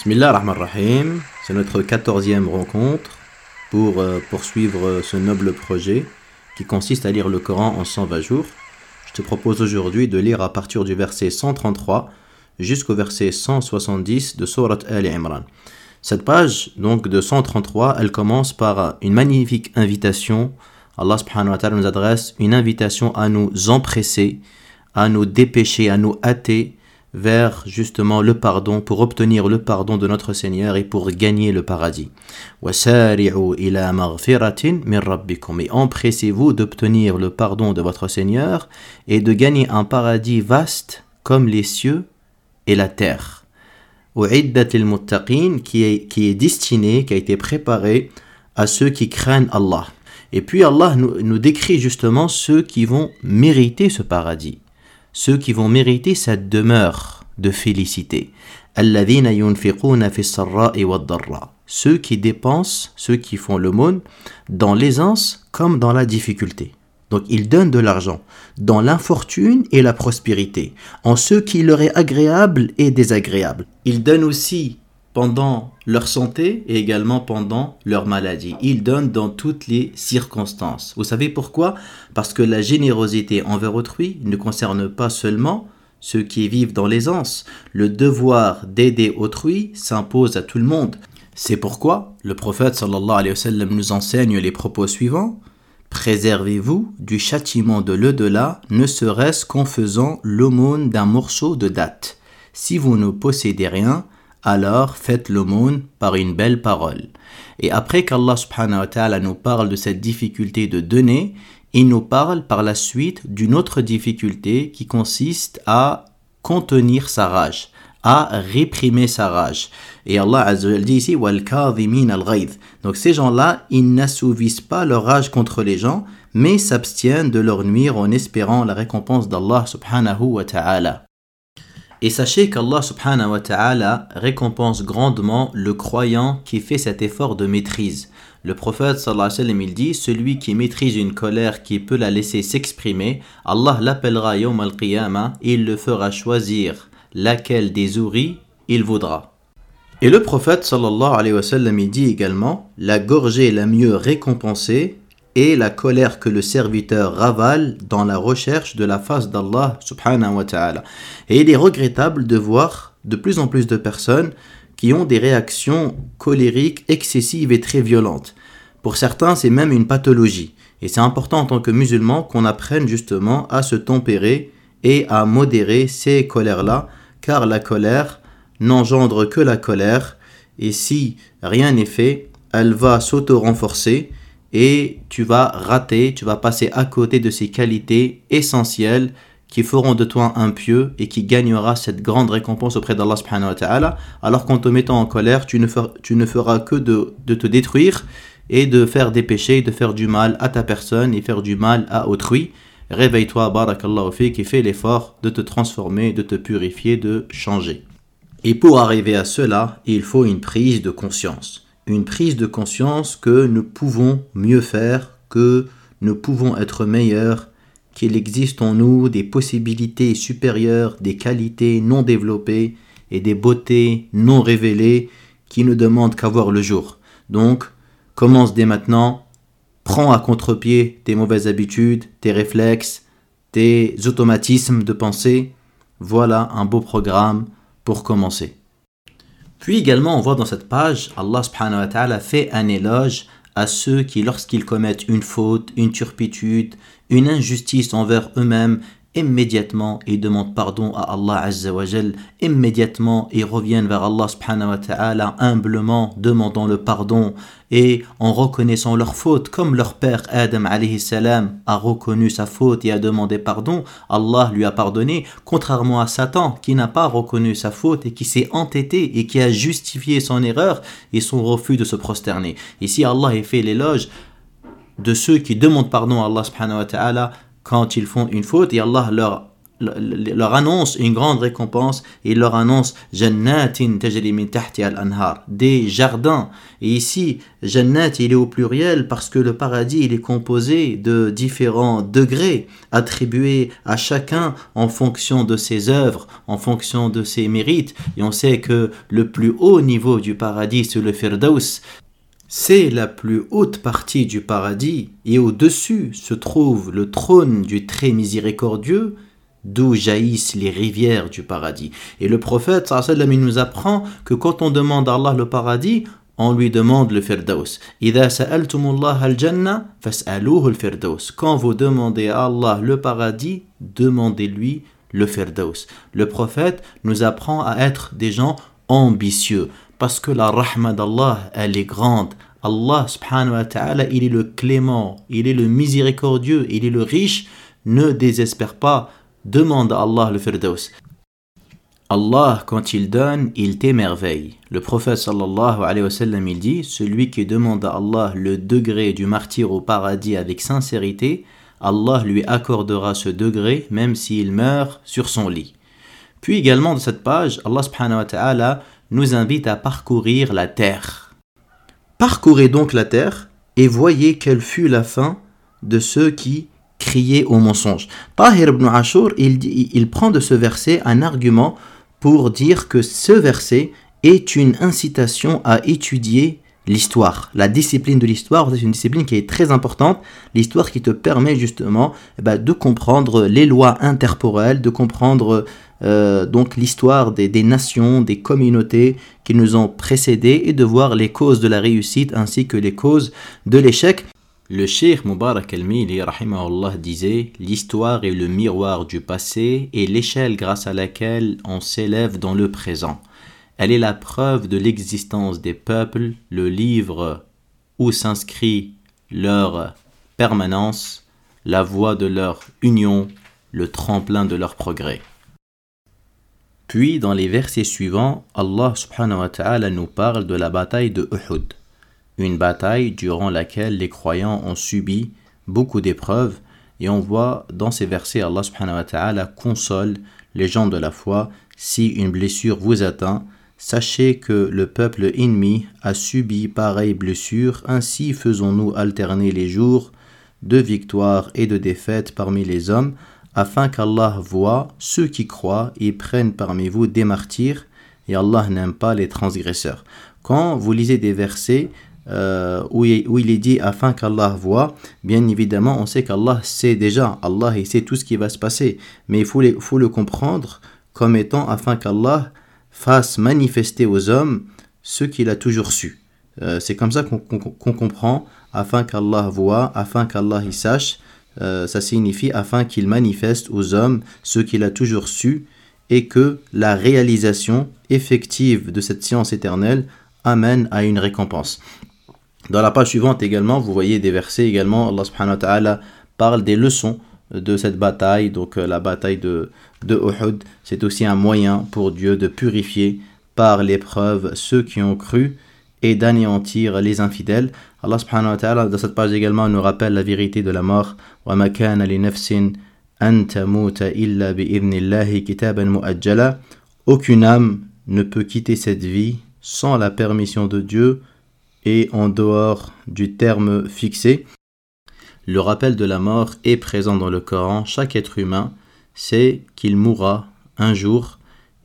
Bismillah ar-Rahman rahim c'est notre quatorzième rencontre pour euh, poursuivre ce noble projet qui consiste à lire le Coran en 120 jours. Je te propose aujourd'hui de lire à partir du verset 133 jusqu'au verset 170 de Surat Al-Imran. Cette page, donc de 133, elle commence par une magnifique invitation. Allah subhanahu nous adresse une invitation à nous empresser, à nous dépêcher, à nous hâter vers justement le pardon, pour obtenir le pardon de notre Seigneur et pour gagner le paradis. Et empressez-vous d'obtenir le pardon de votre Seigneur et de gagner un paradis vaste comme les cieux et la terre. qui est, qui est destiné, qui a été préparé à ceux qui craignent Allah. Et puis Allah nous, nous décrit justement ceux qui vont mériter ce paradis ceux qui vont mériter cette demeure de félicité. Ceux qui dépensent, ceux qui font monde dans l'aisance comme dans la difficulté. Donc ils donnent de l'argent dans l'infortune et la prospérité, en ce qui leur est agréable et désagréable. Ils donnent aussi pendant leur santé et également pendant leur maladie. Ils donnent dans toutes les circonstances. Vous savez pourquoi? Parce que la générosité envers autrui ne concerne pas seulement ceux qui vivent dans l'aisance. Le devoir d'aider autrui s'impose à tout le monde. C'est pourquoi le prophète sallallahu alayhi nous enseigne les propos suivants. Préservez-vous du châtiment de l'au-delà, ne serait-ce qu'en faisant l'aumône d'un morceau de date. Si vous ne possédez rien, alors faites l'aumône par une belle parole. Et après qu'Allah subhanahu wa ta'ala nous parle de cette difficulté de donner, il nous parle par la suite d'une autre difficulté qui consiste à contenir sa rage, à réprimer sa rage. Et Allah dit ici Donc ces gens-là, ils n'assouvissent pas leur rage contre les gens, mais s'abstiennent de leur nuire en espérant la récompense d'Allah subhanahu wa ta'ala. Et sachez qu'Allah subhanahu wa ta'ala récompense grandement le croyant qui fait cet effort de maîtrise. Le prophète sallallahu alayhi wa sallam il dit Celui qui maîtrise une colère qui peut la laisser s'exprimer, Allah l'appellera yawm al-qiyamah et il le fera choisir laquelle des ouris il voudra. Et le prophète sallallahu alayhi wa sallam il dit également La gorgée la mieux récompensée et la colère que le serviteur ravale dans la recherche de la face d'Allah subhanahu wa ta'ala. Et il est regrettable de voir de plus en plus de personnes qui ont des réactions colériques excessives et très violentes. Pour certains, c'est même une pathologie. Et c'est important en tant que musulman qu'on apprenne justement à se tempérer et à modérer ces colères-là, car la colère n'engendre que la colère, et si rien n'est fait, elle va s'auto-renforcer, et tu vas rater, tu vas passer à côté de ces qualités essentielles qui feront de toi un pieux et qui gagnera cette grande récompense auprès d'Allah subhanahu wa ta'ala, alors qu'en te mettant en colère, tu ne, feras, que de, te détruire et de faire des péchés, de faire du mal à ta personne et faire du mal à autrui. Réveille-toi, barakallahu fi, qui fait l'effort de te transformer, de te purifier, de changer. Et pour arriver à cela, il faut une prise de conscience une prise de conscience que nous pouvons mieux faire, que nous pouvons être meilleurs, qu'il existe en nous des possibilités supérieures, des qualités non développées et des beautés non révélées qui ne demandent qu'à voir le jour. Donc, commence dès maintenant, prends à contre-pied tes mauvaises habitudes, tes réflexes, tes automatismes de pensée. Voilà un beau programme pour commencer. Puis également, on voit dans cette page, Allah subhanahu wa ta'ala fait un éloge à ceux qui, lorsqu'ils commettent une faute, une turpitude, une injustice envers eux-mêmes, immédiatement ils demandent pardon à Allah Azza wa immédiatement ils reviennent vers Allah subhanahu wa ta'ala humblement demandant le pardon et en reconnaissant leur faute comme leur père Adam a reconnu sa faute et a demandé pardon Allah lui a pardonné contrairement à Satan qui n'a pas reconnu sa faute et qui s'est entêté et qui a justifié son erreur et son refus de se prosterner. Ici Allah a fait l'éloge de ceux qui demandent pardon à Allah quand ils font une faute et Allah leur leur annonce une grande récompense et leur annonce jannatin tajri min al-anhar des jardins. Et ici jannat il est au pluriel parce que le paradis il est composé de différents degrés attribués à chacun en fonction de ses œuvres en fonction de ses mérites. Et on sait que le plus haut niveau du paradis c'est le firdaus c'est la plus haute partie du paradis et au-dessus se trouve le trône du très miséricordieux d'où jaillissent les rivières du paradis. Et le prophète nous apprend que quand on demande à Allah le paradis, on lui demande le firdaus. Quand vous demandez à Allah le paradis, demandez-lui le firdaus. Le prophète nous apprend à être des gens ambitieux parce que la rahma d'Allah, elle est grande. Allah subhanahu wa ta'ala, il est le clément, il est le miséricordieux, il est le riche. Ne désespère pas, demande à Allah le firdaus. Allah, quand il donne, il t'émerveille. Le prophète sallallahu alayhi wa sallam, il dit Celui qui demande à Allah le degré du martyr au paradis avec sincérité, Allah lui accordera ce degré même s'il meurt sur son lit. Puis également dans cette page, Allah subhanahu wa ta'ala nous invite à parcourir la terre. Parcourez donc la terre et voyez quelle fut la fin de ceux qui criaient au mensonge. Tahir ibn Ashur, il, prend de ce verset un argument pour dire que ce verset est une incitation à étudier l'histoire. La discipline de l'histoire, c'est une discipline qui est très importante. L'histoire qui te permet justement eh ben, de comprendre les lois interporelles, de comprendre euh, donc l'histoire des, nations, des communautés qui nous ont précédés et de voir les causes de la réussite ainsi que les causes de l'échec. Le Cheikh Mubarak al-Mili disait L'histoire est le miroir du passé et l'échelle grâce à laquelle on s'élève dans le présent. Elle est la preuve de l'existence des peuples, le livre où s'inscrit leur permanence, la voie de leur union, le tremplin de leur progrès. Puis, dans les versets suivants, Allah subhanahu wa ta'ala nous parle de la bataille de Uhud, une bataille durant laquelle les croyants ont subi beaucoup d'épreuves, et on voit dans ces versets Allah subhanahu wa ta'ala console les gens de la foi. Si une blessure vous atteint, sachez que le peuple ennemi a subi pareille blessure, ainsi faisons-nous alterner les jours de victoire et de défaite parmi les hommes, afin qu'Allah voie ceux qui croient et prennent parmi vous des martyrs, et Allah n'aime pas les transgresseurs. Quand vous lisez des versets euh, où, il, est dit afin qu'Allah voit, bien évidemment, on sait qu'Allah sait déjà, Allah il sait tout ce qui va se passer, mais il faut, faut le comprendre comme étant afin qu'Allah fasse manifester aux hommes ce qu'il a toujours su. Euh, c'est comme ça qu'on comprend afin qu'Allah voit, afin qu'Allah sache, euh, ça signifie afin qu'il manifeste aux hommes ce qu'il a toujours su et que la réalisation effective de cette science éternelle amène à une récompense. Dans la page suivante également, vous voyez des versets également, Allah ta'ala parle des leçons de cette bataille, donc euh, la bataille de, de Uhud, c'est aussi un moyen pour Dieu de purifier par l'épreuve ceux qui ont cru et d'anéantir les infidèles. Allah subhanahu wa ta'ala, dans cette page également, nous rappelle la vérité de la mort. Aucune âme ne peut quitter cette vie sans la permission de Dieu et en dehors du terme fixé. Le rappel de la mort est présent dans le Coran. Chaque être humain sait qu'il mourra un jour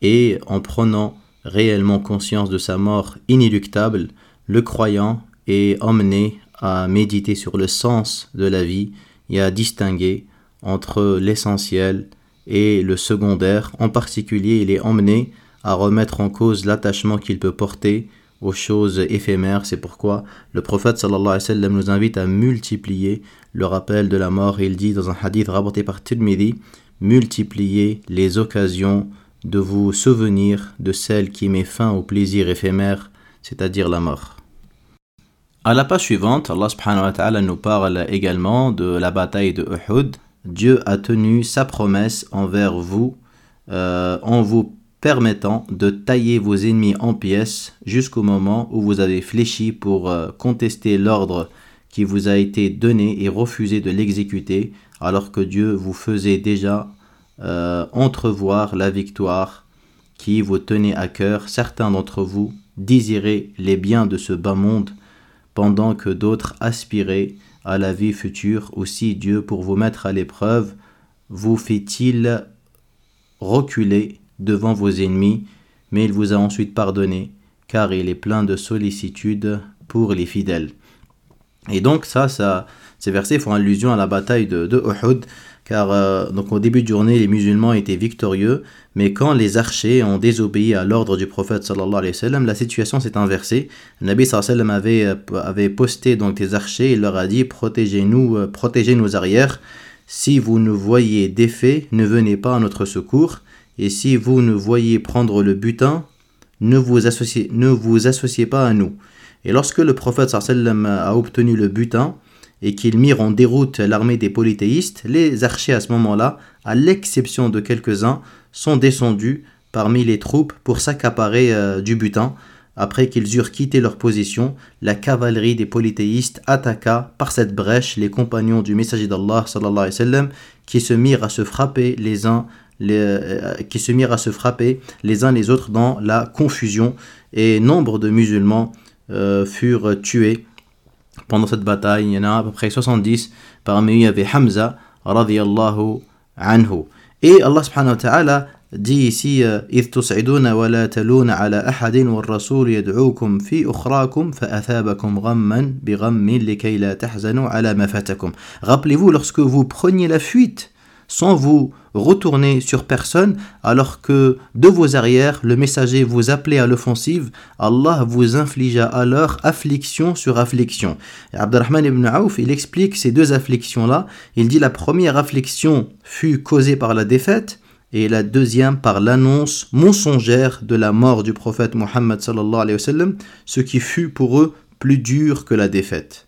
et en prenant réellement conscience de sa mort inéluctable, le croyant est emmené à méditer sur le sens de la vie et à distinguer entre l'essentiel et le secondaire. En particulier, il est emmené à remettre en cause l'attachement qu'il peut porter aux choses éphémères. C'est pourquoi le prophète alayhi wa sallam nous invite à multiplier le rappel de la mort. Il dit dans un hadith rapporté par Tirmidhi, multiplier les occasions de vous souvenir de celle qui met fin au plaisir éphémère, c'est-à-dire la mort. À la page suivante, Allah subhanahu nous parle également de la bataille de Uhud. Dieu a tenu sa promesse envers vous euh, en vous permettant de tailler vos ennemis en pièces jusqu'au moment où vous avez fléchi pour euh, contester l'ordre qui vous a été donné et refuser de l'exécuter alors que Dieu vous faisait déjà euh, entrevoir la victoire qui vous tenait à cœur. Certains d'entre vous désiraient les biens de ce bas monde, pendant que d'autres aspiraient à la vie future. Aussi Dieu, pour vous mettre à l'épreuve, vous fait-il reculer devant vos ennemis, mais il vous a ensuite pardonné, car il est plein de sollicitude pour les fidèles. Et donc ça, ça ces versets font allusion à la bataille de, car euh, donc au début de journée, les musulmans étaient victorieux, mais quand les archers ont désobéi à l'ordre du prophète sallallahu alayhi sallam, la situation s'est inversée. Le Nabi sallallahu avait, euh, avait posté donc des archers, il leur a dit protégez-nous, euh, protégez nos arrières. Si vous ne voyez défait, ne venez pas à notre secours. Et si vous ne voyez prendre le butin, ne vous associez, ne vous associez pas à nous. Et lorsque le prophète sallam a obtenu le butin et qu'il mirent en déroute l'armée des polythéistes, les archers à ce moment-là, à l'exception de quelques-uns, sont descendus parmi les troupes pour s'accaparer euh, du butin. Après qu'ils eurent quitté leur position, la cavalerie des polythéistes attaqua par cette brèche les compagnons du messager d'Allah qui se mirent à se frapper les uns les, euh, qui se mirent à se frapper les uns les autres dans la confusion et nombre de musulmans euh, furent tués pendant cette bataille. Il y en a à peu près 70. Parmi eux, il y avait Hamza radiallahu anhu. Et Allah subhanahu wa ta'ala dit ici إذ تصعدون ولا تلون على أحد والرسول يدعوكم في أخراكم فأثابكم غما بغم لكي لا تحزنوا على ما فاتكم. Rappelez-vous lorsque vous preniez la fuite sans vous retourner sur personne, alors que de vos arrières, le messager vous appelait à l'offensive, Allah vous infligea alors affliction sur affliction. Et Abdurrahman ibn Auf, il explique ces deux afflictions-là. Il dit la première affliction fut causée par la défaite, et la deuxième par l'annonce mensongère de la mort du prophète sallallahu ce qui fut pour eux plus dur que la défaite.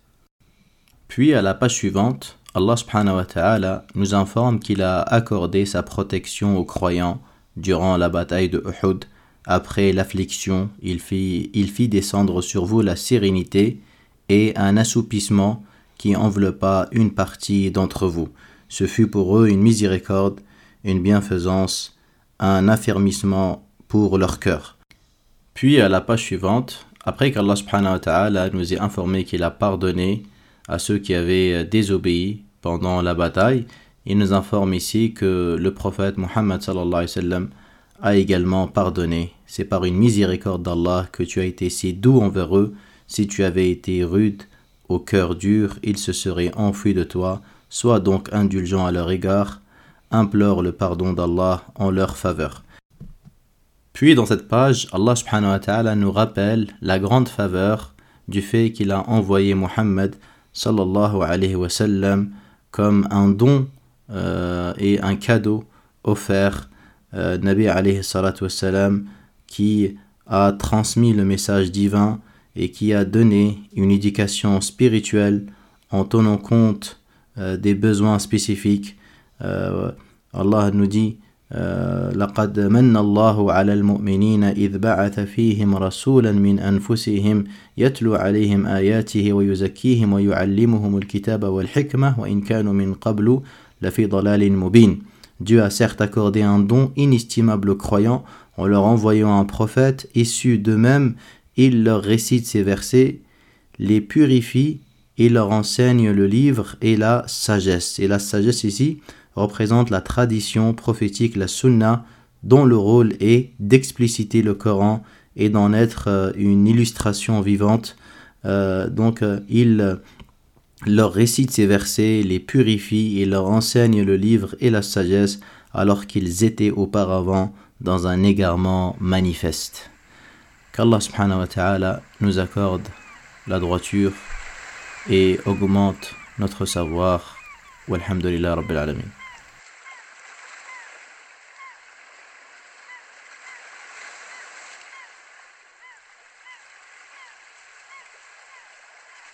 Puis à la page suivante, Allah subhanahu wa ta'ala nous informe qu'il a accordé sa protection aux croyants durant la bataille de Uhud. Après l'affliction, il fit, il fit descendre sur vous la sérénité et un assoupissement qui enveloppa une partie d'entre vous. Ce fut pour eux une miséricorde, une bienfaisance, un affermissement pour leur cœur. Puis à la page suivante, après qu'Allah subhanahu wa ta'ala nous ait informé qu'il a pardonné à ceux qui avaient désobéi pendant la bataille, il nous informe ici que le prophète Muhammad a également pardonné. C'est par une miséricorde d'Allah que tu as été si doux envers eux. Si tu avais été rude, au cœur dur, ils se seraient enfuis de toi. Sois donc indulgent à leur égard. Implore le pardon d'Allah en leur faveur. Puis dans cette page, Allah subhanahu wa nous rappelle la grande faveur du fait qu'il a envoyé Muhammad sallallahu alayhi wa sallam comme un don euh, et un cadeau offert euh, Nabi alayhi salatu wassalam, qui a transmis le message divin et qui a donné une éducation spirituelle en tenant compte euh, des besoins spécifiques. Euh, Allah nous dit لقد من الله على المؤمنين إذ بعث فيهم رسولا من أنفسهم يتلو عليهم آياته ويزكيهم ويعلمهم الكتاب والحكمة وإن كانوا من قبل لفي ضلال مبين Dieu a certes accordé un don inestimable aux croyants en leur envoyant un prophète issu d'eux-mêmes, il leur récite ces versets, les purifie et leur enseigne le livre et la sagesse. Et la sagesse ici, représente la tradition prophétique, la sunna, dont le rôle est d'expliciter le Coran et d'en être euh, une illustration vivante. Euh, donc euh, il leur récite ces versets, les purifie et leur enseigne le livre et la sagesse alors qu'ils étaient auparavant dans un égarement manifeste. Qu'Allah subhanahu wa ta'ala nous accorde la droiture et augmente notre savoir.